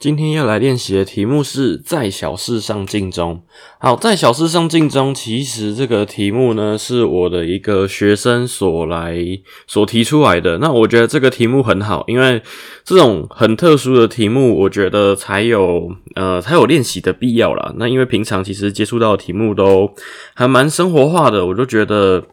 今天要来练习的题目是在小事上尽忠。好，在小事上尽忠，其实这个题目呢是我的一个学生所来所提出来的。那我觉得这个题目很好，因为这种很特殊的题目，我觉得才有呃才有练习的必要啦。那因为平常其实接触到题目都还蛮生活化的，我就觉得。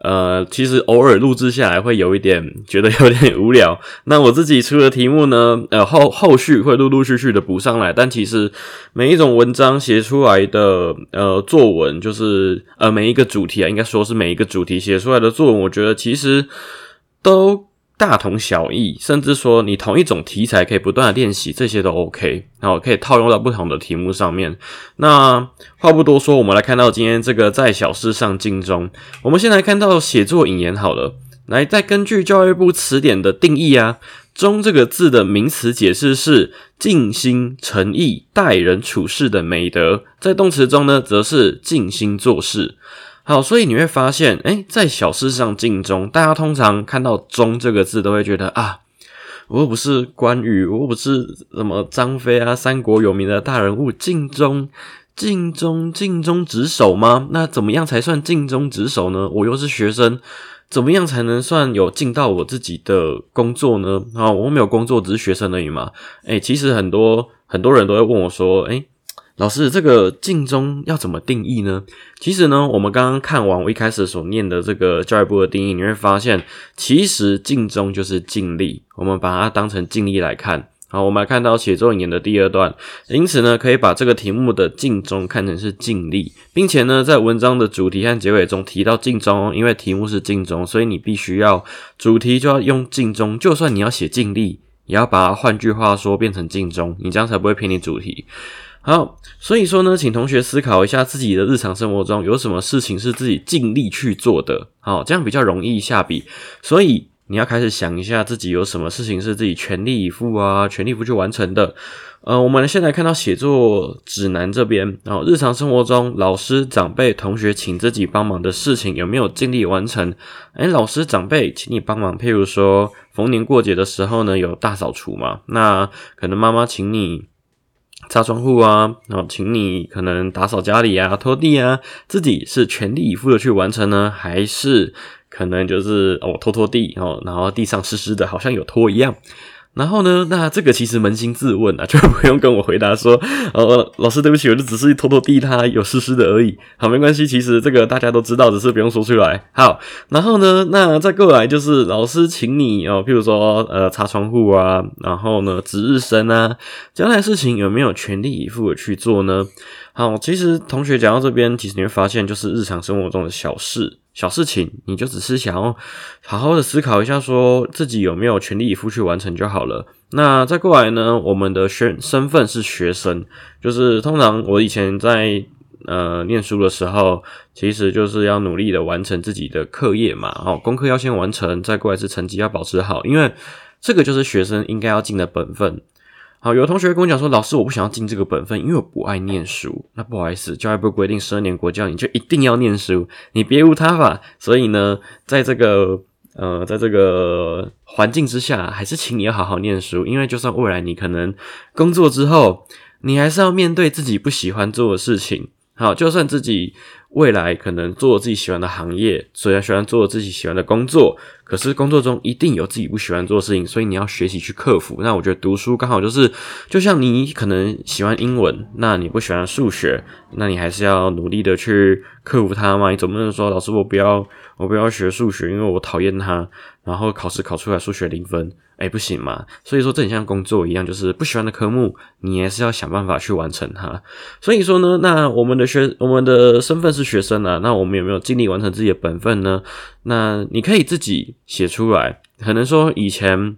呃，其实偶尔录制下来会有一点觉得有点无聊。那我自己出的题目呢，呃后后续会陆陆续续的补上来。但其实每一种文章写出来的呃作文，就是呃每一个主题啊，应该说是每一个主题写出来的作文，我觉得其实都。大同小异，甚至说你同一种题材可以不断的练习，这些都 OK，然后可以套用到不同的题目上面。那话不多说，我们来看到今天这个在小事上尽忠。我们先来看到写作引言好了，来再根据教育部词典的定义啊，忠这个字的名词解释是尽心诚意待人处事的美德，在动词中呢，则是尽心做事。好，所以你会发现，哎，在小事上尽忠，大家通常看到“忠”这个字，都会觉得啊，我又不是关羽，我又不是什么张飞啊，三国有名的大人物，尽忠、尽忠、尽忠职守吗？那怎么样才算尽忠职守呢？我又是学生，怎么样才能算有尽到我自己的工作呢？啊，我没有工作，只是学生而已嘛。哎，其实很多很多人都会问我说，哎。老师，这个尽忠要怎么定义呢？其实呢，我们刚刚看完我一开始所念的这个教育部的定义，你会发现，其实尽忠就是尽力。我们把它当成尽力来看。好，我们来看到写作引言的第二段，因此呢，可以把这个题目的尽忠看成是尽力，并且呢，在文章的主题和结尾中提到尽忠，因为题目是尽忠，所以你必须要主题就要用尽忠。就算你要写尽力，也要把它换句话说变成尽忠，你这样才不会偏离主题。好，所以说呢，请同学思考一下自己的日常生活中有什么事情是自己尽力去做的，好，这样比较容易下笔。所以你要开始想一下自己有什么事情是自己全力以赴啊，全力以赴去完成的。呃，我们现在看到写作指南这边，然后日常生活中老师、长辈、同学请自己帮忙的事情有没有尽力完成？诶，老师、长辈请你帮忙，譬如说逢年过节的时候呢，有大扫除嘛？那可能妈妈请你。擦窗户啊，然后请你可能打扫家里啊、拖地啊，自己是全力以赴的去完成呢，还是可能就是哦拖拖地哦，然后地上湿湿的，好像有拖一样。然后呢？那这个其实扪心自问啊，就不用跟我回答说，呃，老师对不起，我就只是拖拖地，它有湿湿的而已。好，没关系，其实这个大家都知道，只是不用说出来。好，然后呢，那再过来就是老师请你哦，譬如说呃擦窗户啊，然后呢值日生啊，将来事情有没有全力以赴的去做呢？好，其实同学讲到这边，其实你会发现，就是日常生活中的小事、小事情，你就只是想要好好的思考一下，说自己有没有全力以赴去完成就好了。那再过来呢，我们的学身份是学生，就是通常我以前在呃念书的时候，其实就是要努力的完成自己的课业嘛，好，功课要先完成，再过来是成绩要保持好，因为这个就是学生应该要尽的本分。好，有同学跟我讲说，老师，我不想要尽这个本分，因为我不爱念书。那不好意思，教育部规定十二年国教，你就一定要念书，你别无他法。所以呢，在这个呃，在这个环境之下，还是请你要好好念书，因为就算未来你可能工作之后，你还是要面对自己不喜欢做的事情。好，就算自己。未来可能做自己喜欢的行业，虽然喜欢做自己喜欢的工作，可是工作中一定有自己不喜欢做的事情，所以你要学习去克服。那我觉得读书刚好就是，就像你可能喜欢英文，那你不喜欢数学，那你还是要努力的去克服它嘛。你总不能说老师我不要我不要学数学，因为我讨厌它，然后考试考出来数学零分，哎，不行嘛。所以说，这很像工作一样，就是不喜欢的科目，你也是要想办法去完成它。所以说呢，那我们的学，我们的身份是学生啊，那我们有没有尽力完成自己的本分呢？那你可以自己写出来，可能说以前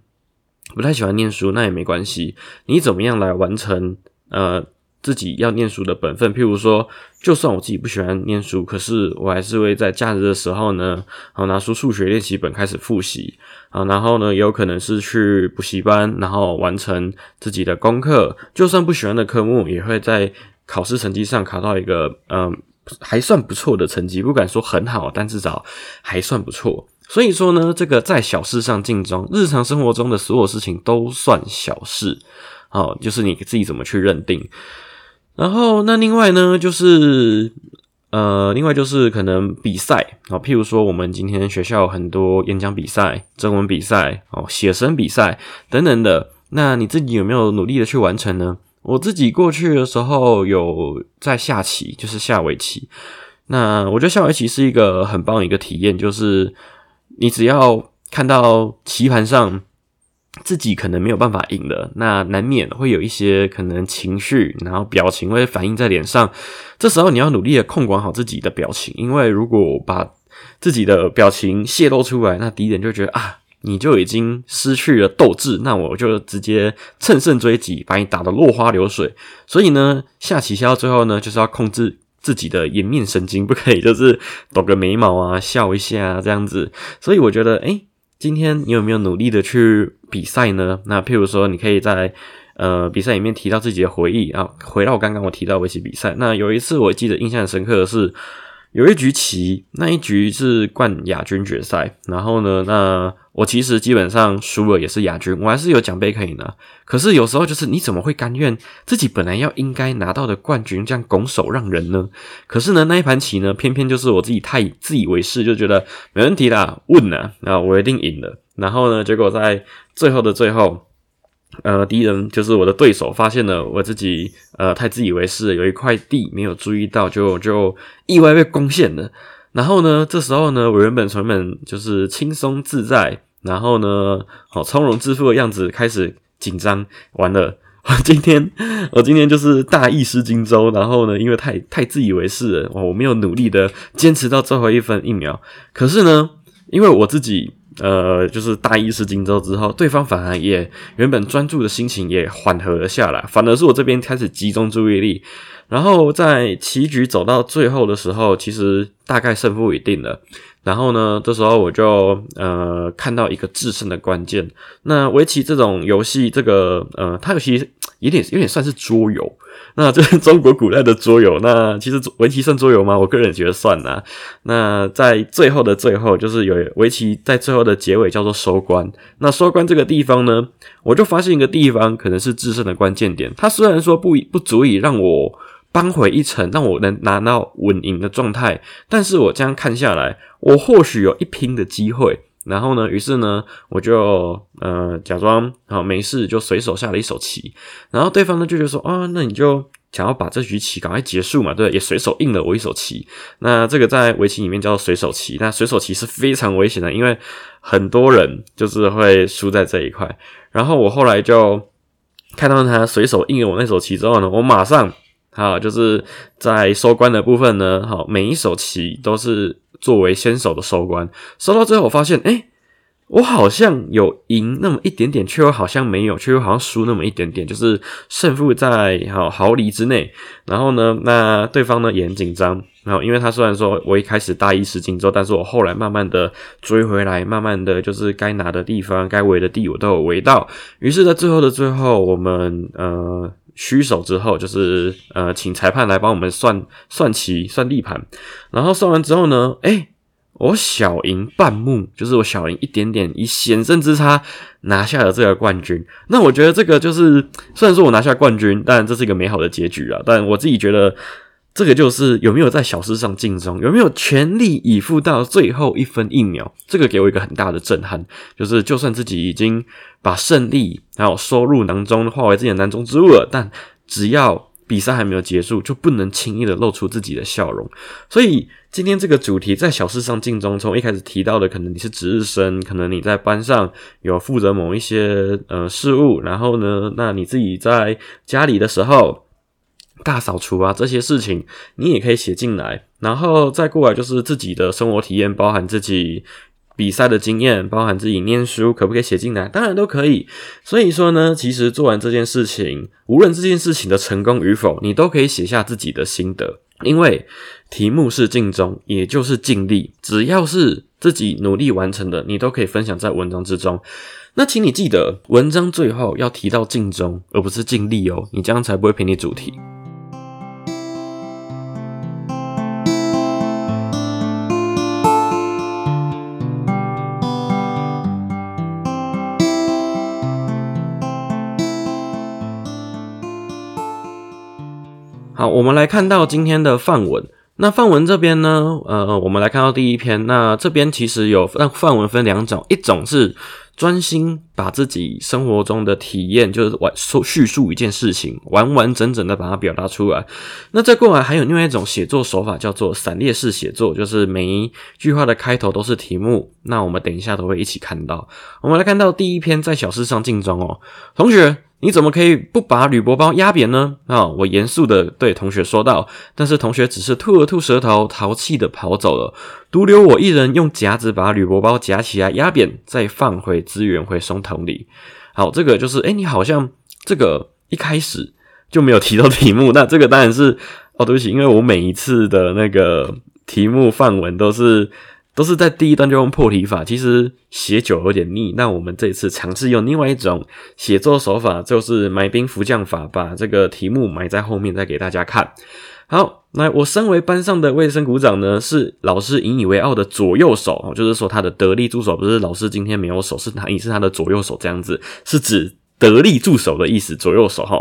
不太喜欢念书，那也没关系，你怎么样来完成？呃。自己要念书的本分，譬如说，就算我自己不喜欢念书，可是我还是会在假日的时候呢，好拿出数学练习本开始复习啊，然后呢，也有可能是去补习班，然后完成自己的功课。就算不喜欢的科目，也会在考试成绩上考到一个嗯还算不错的成绩，不敢说很好，但至少还算不错。所以说呢，这个在小事上尽忠，日常生活中的所有事情都算小事，好，就是你自己怎么去认定。然后，那另外呢，就是呃，另外就是可能比赛啊，譬如说，我们今天学校很多演讲比赛、征文比赛、哦，写生比赛等等的。那你自己有没有努力的去完成呢？我自己过去的时候有在下棋，就是下围棋。那我觉得下围棋是一个很棒一个体验，就是你只要看到棋盘上。自己可能没有办法赢的，那难免会有一些可能情绪，然后表情会反映在脸上。这时候你要努力的控管好自己的表情，因为如果把自己的表情泄露出来，那敌人就觉得啊，你就已经失去了斗志，那我就直接乘胜追击，把你打得落花流水。所以呢，下棋下到最后呢，就是要控制自己的颜面神经，不可以就是 抖个眉毛啊，笑一下这样子。所以我觉得，哎。今天你有没有努力的去比赛呢？那譬如说，你可以在呃比赛里面提到自己的回忆啊。回到刚刚我提到围棋比赛，那有一次我记得印象深刻的是。有一局棋，那一局是冠亚军决赛。然后呢，那我其实基本上输了也是亚军，我还是有奖杯可以拿。可是有时候就是你怎么会甘愿自己本来要应该拿到的冠军这样拱手让人呢？可是呢，那一盘棋呢，偏偏就是我自己太自以为是，就觉得没问题啦，问啦，啊，我一定赢了。然后呢，结果在最后的最后。呃，敌人就是我的对手，发现了我自己呃太自以为是，有一块地没有注意到，就就意外被攻陷了。然后呢，这时候呢，我原本原本就是轻松自在，然后呢，好从容自负的样子，开始紧张。完了，我今天我今天就是大意失荆州，然后呢，因为太太自以为是了，我没有努力的坚持到最后一分一秒。可是呢，因为我自己。呃，就是大意失荆州之后，对方反而也原本专注的心情也缓和了下来，反而是我这边开始集中注意力，然后在棋局走到最后的时候，其实大概胜负已定了。然后呢，这时候我就呃看到一个制胜的关键。那围棋这种游戏，这个呃，它其实有点有点算是桌游。那这是中国古代的桌游。那其实围棋算桌游吗？我个人觉得算呐。那在最后的最后，就是有围棋在最后的结尾叫做收官。那收官这个地方呢，我就发现一个地方可能是制胜的关键点。它虽然说不不足以让我。扳回一城，让我能拿到稳赢的状态。但是我这样看下来，我或许有一拼的机会。然后呢，于是呢，我就呃假装好没事，就随手下了一手棋。然后对方呢就觉得说，啊，那你就想要把这局棋赶快结束嘛？对，也随手应了我一手棋。那这个在围棋里面叫做随手棋。那随手棋是非常危险的，因为很多人就是会输在这一块。然后我后来就看到他随手应了我那手棋之后呢，我马上。好，就是在收官的部分呢。好，每一手棋都是作为先手的收官。收到最后，我发现，哎，我好像有赢那么一点点，却又好像没有，却又好像输那么一点点，就是胜负在好毫厘之内。然后呢，那对方呢也很紧张。然后，因为他虽然说我一开始大意失荆州，但是我后来慢慢的追回来，慢慢的就是该拿的地方、该围的地我都有围到。于是，在最后的最后，我们呃。虚手之后，就是呃，请裁判来帮我们算算棋、算地盘。然后算完之后呢，哎，我小赢半目，就是我小赢一点点，以险胜之差拿下了这个冠军。那我觉得这个就是，虽然说我拿下冠军，但这是一个美好的结局啊。但我自己觉得。这个就是有没有在小事上尽忠，有没有全力以赴到最后一分一秒，这个给我一个很大的震撼。就是就算自己已经把胜利还有收入囊中化为自己的囊中之物了，但只要。比赛还没有结束，就不能轻易的露出自己的笑容。所以今天这个主题在小事上尽忠，从一开始提到的，可能你是值日生，可能你在班上有负责某一些呃事务，然后呢，那你自己在家里的时候大扫除啊这些事情，你也可以写进来，然后再过来就是自己的生活体验，包含自己。比赛的经验，包含自己念书，可不可以写进来？当然都可以。所以说呢，其实做完这件事情，无论这件事情的成功与否，你都可以写下自己的心得。因为题目是尽忠，也就是尽力，只要是自己努力完成的，你都可以分享在文章之中。那请你记得，文章最后要提到尽忠，而不是尽力哦，你这样才不会偏离主题。好，我们来看到今天的范文。那范文这边呢，呃，我们来看到第一篇。那这边其实有让范文分两种，一种是专心把自己生活中的体验，就是完说叙述一件事情，完完整整的把它表达出来。那再过来还有另外一种写作手法，叫做散列式写作，就是每一句话的开头都是题目。那我们等一下都会一起看到。我们来看到第一篇，在小事上竞争哦，同学。你怎么可以不把铝箔包压扁呢？啊，我严肃的对同学说道。但是同学只是吐了吐舌头，淘气的跑走了，独留我一人用夹子把铝箔包夹起来压扁，再放回资源回收桶里。好，这个就是，哎，你好像这个一开始就没有提到题目。那这个当然是，哦，对不起，因为我每一次的那个题目范文都是。都是在第一段就用破题法，其实写久有点腻。那我们这次尝试用另外一种写作手法，就是埋兵伏将法，把这个题目埋在后面再给大家看。好，那我身为班上的卫生股长呢，是老师引以为傲的左右手，就是说他的得力助手，不是老师今天没有手，是他，你是他的左右手，这样子是指。得力助手的意思，左右手哈。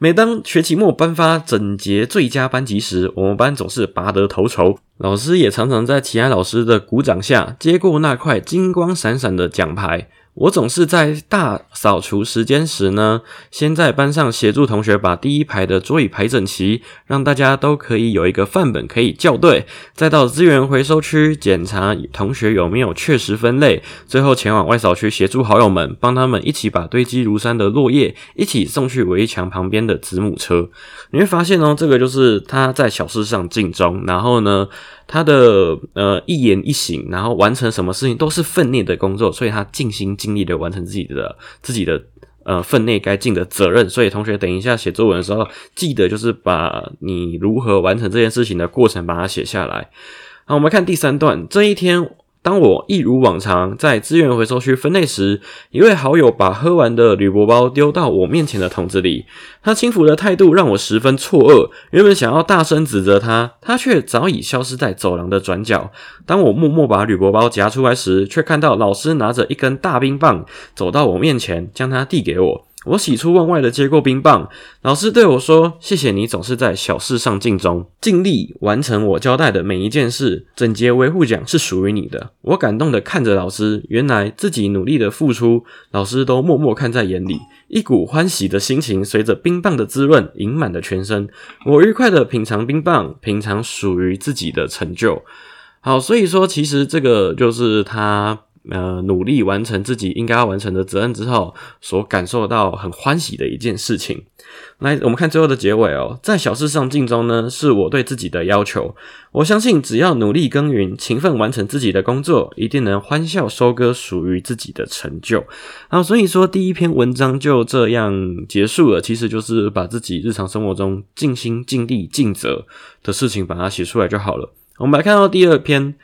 每当学期末颁发整洁最佳班级时，我们班总是拔得头筹。老师也常常在其他老师的鼓掌下，接过那块金光闪闪的奖牌。我总是在大扫除时间时呢，先在班上协助同学把第一排的桌椅排整齐，让大家都可以有一个范本可以校对。再到资源回收区检查同学有没有确实分类，最后前往外扫区协助好友们，帮他们一起把堆积如山的落叶一起送去围墙旁边的子母车。你会发现哦，这个就是他在小事上尽忠，然后呢。他的呃一言一行，然后完成什么事情都是分内的工作，所以他尽心尽力的完成自己的自己的呃分内该尽的责任。所以同学等一下写作文的时候，记得就是把你如何完成这件事情的过程把它写下来。好，我们看第三段，这一天。当我一如往常在资源回收区分类时，一位好友把喝完的铝箔包丢到我面前的桶子里。他轻浮的态度让我十分错愕。原本想要大声指责他，他却早已消失在走廊的转角。当我默默把铝箔包夹出来时，却看到老师拿着一根大冰棒走到我面前，将它递给我。我喜出望外的接过冰棒，老师对我说：“谢谢你总是在小事上尽忠，尽力完成我交代的每一件事。整洁维护奖是属于你的。”我感动的看着老师，原来自己努力的付出，老师都默默看在眼里。一股欢喜的心情随着冰棒的滋润盈满了全身。我愉快的品尝冰棒，品尝属于自己的成就。好，所以说其实这个就是他。呃，努力完成自己应该要完成的责任之后，所感受到很欢喜的一件事情。来，我们看最后的结尾哦，在小事上尽忠呢，是我对自己的要求。我相信，只要努力耕耘，勤奋完成自己的工作，一定能欢笑收割属于自己的成就。好，所以说第一篇文章就这样结束了，其实就是把自己日常生活中尽心尽力尽责的事情把它写出来就好了。我们来看到第二篇。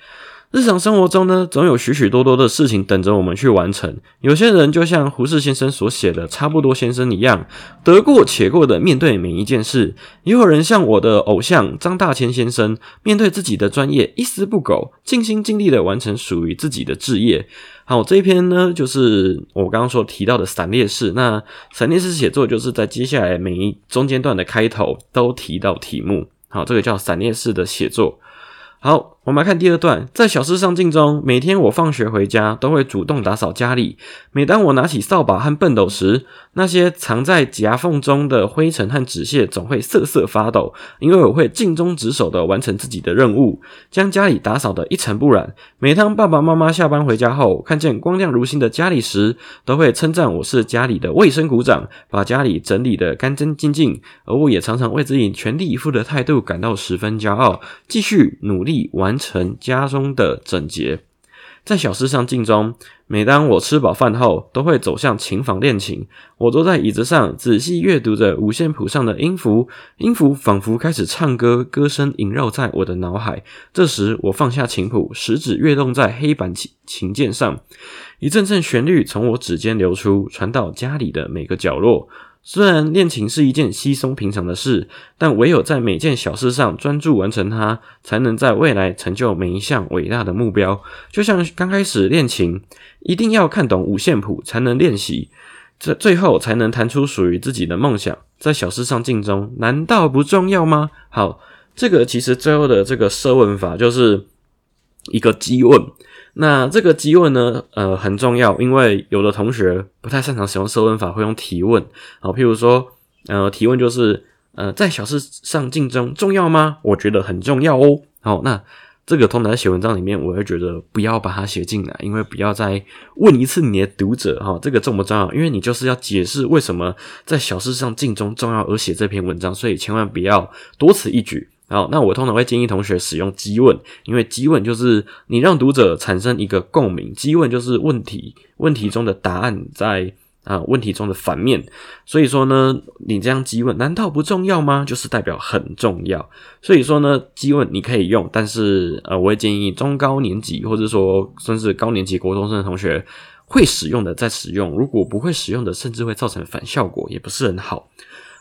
日常生活中呢，总有许许多多的事情等着我们去完成。有些人就像胡适先生所写的“差不多先生”一样，得过且过的面对每一件事；也有人像我的偶像张大千先生，面对自己的专业一丝不苟，尽心尽力的完成属于自己的志业。好，这一篇呢，就是我刚刚说提到的散列式。那散列式写作就是在接下来每一中间段的开头都提到题目。好，这个叫散列式的写作。好。我们来看第二段，在小事上进中，每天我放学回家都会主动打扫家里。每当我拿起扫把和畚斗时，那些藏在夹缝中的灰尘和纸屑总会瑟瑟发抖，因为我会尽忠职守的完成自己的任务，将家里打扫的一尘不染。每当爸爸妈妈下班回家后，看见光亮如新的家里时，都会称赞我是家里的卫生股长，把家里整理的干干净净。而我也常常为自己全力以赴的态度感到十分骄傲，继续努力完。完成家中的整洁，在小事上尽忠。每当我吃饱饭后，都会走向琴房练琴。我坐在椅子上，仔细阅读着五线谱上的音符，音符仿佛开始唱歌，歌声萦绕在我的脑海。这时，我放下琴谱，食指跃动在黑板琴琴键上，一阵阵旋律从我指尖流出，传到家里的每个角落。虽然练琴是一件稀松平常的事，但唯有在每件小事上专注完成它，才能在未来成就每一项伟大的目标。就像刚开始练琴，一定要看懂五线谱才能练习，这最后才能弹出属于自己的梦想。在小事上尽忠，难道不重要吗？好，这个其实最后的这个设问法就是一个激问。那这个提问呢，呃，很重要，因为有的同学不太擅长使用设问法，会用提问。好，譬如说，呃，提问就是，呃，在小事上竞争重要吗？我觉得很重要哦。好，那这个通常在写文章里面，我会觉得不要把它写进来，因为不要再问一次你的读者，哈，这个重不重要？因为你就是要解释为什么在小事上竞争重要而写这篇文章，所以千万不要多此一举。好，那我通常会建议同学使用激问，因为激问就是你让读者产生一个共鸣。激问就是问题，问题中的答案在啊问题中的反面。所以说呢，你这样激问难道不重要吗？就是代表很重要。所以说呢，激问你可以用，但是呃，我会建议中高年级或者说甚至高年级国中生的同学会使用的再使用，如果不会使用的，甚至会造成反效果，也不是很好。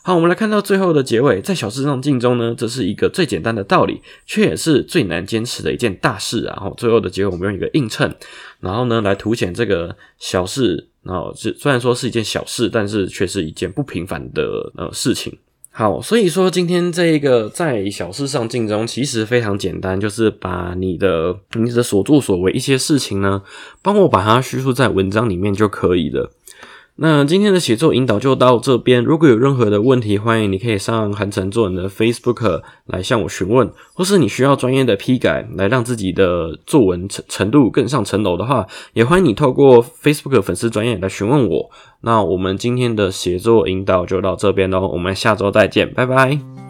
好，我们来看到最后的结尾，在小事上尽忠呢，这是一个最简单的道理，却也是最难坚持的一件大事。然后最后的结尾，我们用一个映衬，然后呢来凸显这个小事。然后是虽然说是一件小事，但是却是一件不平凡的呃事情。好，所以说今天这一个在小事上尽忠，其实非常简单，就是把你的你的所作所为一些事情呢，帮我把它叙述在文章里面就可以了。那今天的写作引导就到这边。如果有任何的问题，欢迎你可以上韩城作文的 Facebook 来向我询问，或是你需要专业的批改来让自己的作文程程度更上层楼的话，也欢迎你透过 Facebook 粉丝专业来询问我。那我们今天的写作引导就到这边喽，我们下周再见，拜拜。